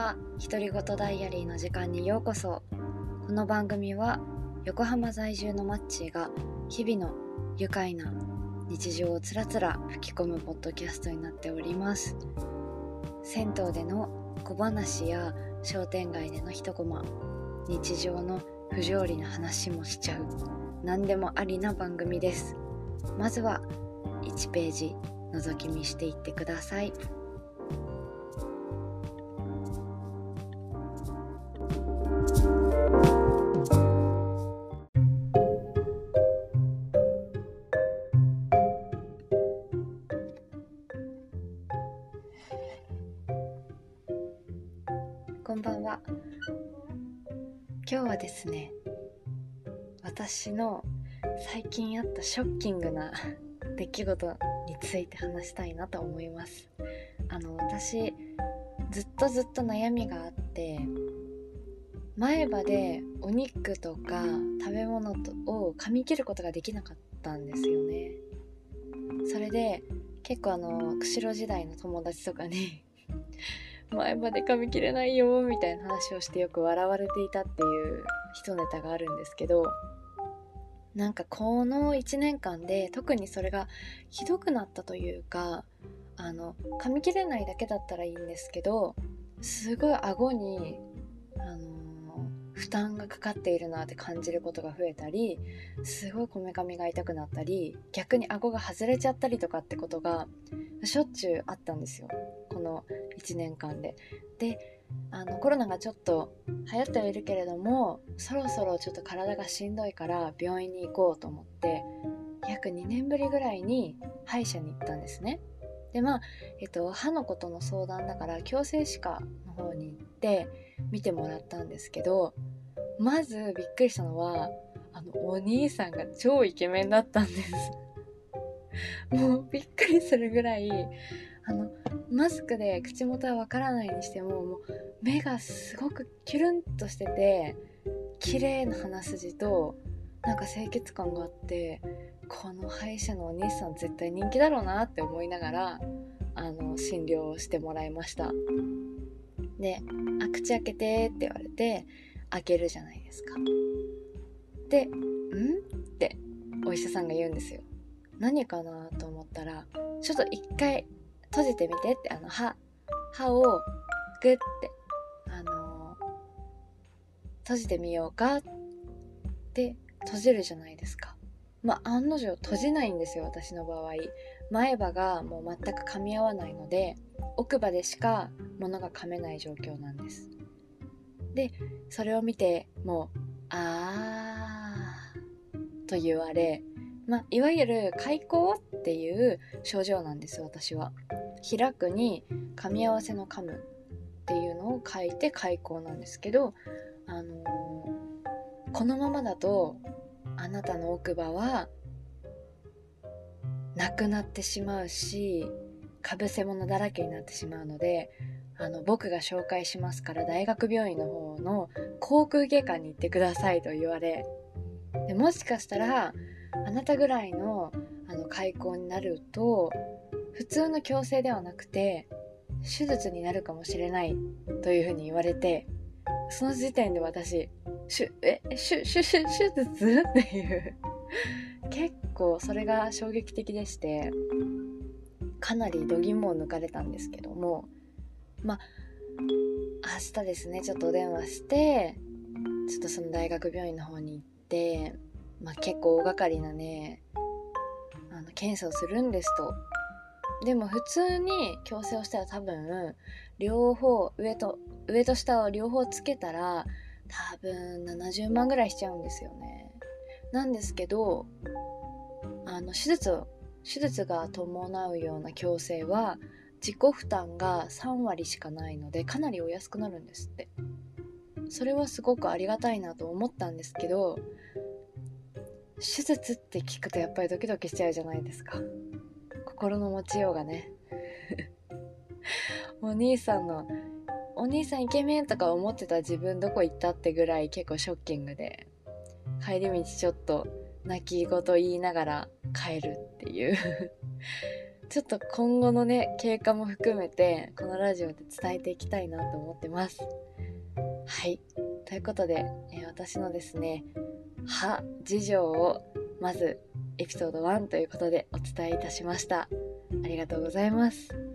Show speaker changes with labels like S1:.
S1: は。独り言ダイアリーの時間にようこそ。この番組は横浜在住のマッチーが日々の愉快な日常をつらつら吹き込むポッドキャストになっております。銭湯での小話や商店街での一コマ日常の不条理な話もしちゃう何でもありな番組です。まずは1ページ覗き見していってください。こんばんは。今日はですね、私の最近あったショッキングな 出来事について話したいなと思いますあの私ずっとずっと悩みがあって前歯でお肉とか食べ物を噛み切ることができなかったんですよねそれで結構あの釧路時代の友達とかに 前歯で噛み切れないよみたいな話をしてよく笑われていたっていう一ネタがあるんですけどなんかこの1年間で特にそれがひどくなったというかあの噛み切れないだけだったらいいんですけどすごい顎に、あのー、負担がかかっているなって感じることが増えたりすごいこめかみが痛くなったり逆に顎が外れちゃったりとかってことがしょっちゅうあったんですよ。の1年間で。であのコロナがちょっと流行ってはいるけれどもそろそろちょっと体がしんどいから病院に行こうと思って約2年ぶりぐらいに歯医者に行ったんですね。でまあ、えっと、歯のことの相談だから矯正歯科の方に行って見てもらったんですけどまずびっくりしたのはあのお兄さんが超イケメンだったんです もうびっくりするぐらいあのマスクで口元はわからないにしてももう目がすごくキュルンとしてて綺麗な鼻筋となんか清潔感があってこの歯医者のお兄さん絶対人気だろうなって思いながらあの診療をしてもらいました。で「あ口開けて」って言われて開けるじゃないですか。で「ん?」ってお医者さんが言うんですよ。何かなと思ったらちょっと一回閉じてみてってあの歯歯をグッてあの、閉じてみようかって閉じるじゃないですか。まあ案の定閉じないんですよ私の場合。前歯がもう全く噛み合わないので奥歯でしか物が噛めない状況なんです。でそれを見てもう「あー」と言われまあ、いわゆる開口っていう症状なんです私は。開くに噛み合わせの噛むっていうのを書いて開口なんですけど、あのー、このままだとあなたの奥歯はなくなってしまうしかぶせ物だらけになってしまうのであの僕が紹介しますから大学病院の方の口腔外科に行ってくださいと言われでもしかしたらあなたぐらいのあの開口になると普通の矯正ではなくて手術になるかもしれないというふうに言われてその時点で私しゅえ手手手術？っていう。結構それが衝撃的でしてかなり度肝を抜かれたんですけどもまあ明日ですねちょっとお電話してちょっとその大学病院の方に行ってまあ、結構大掛かりなねあの検査をするんですと。でも普通に矯正をしたら多分両方上と上と下を両方つけたら多分70万ぐらいしちゃうんですよね。なんですけどあの手術を手術が伴うような矯正は自己負担が3割しかないのでかなりお安くなるんですって。それはすごくありがたいなと思ったんですけど手術って聞くとやっぱりドキドキしちゃうじゃないですか。心の持ちようがね。お兄さんのお兄さんイケメンとか思ってた自分どこ行ったってぐらい結構ショッキングで帰り道ちょっと泣き言言いながら帰るっていう。ちょっと今後のね経過も含めてこのラジオで伝えていきたいなと思ってます。はい。ということで、えー、私のですね歯事情をまずエピソード1ということでお伝えいたしました。ありがとうございます。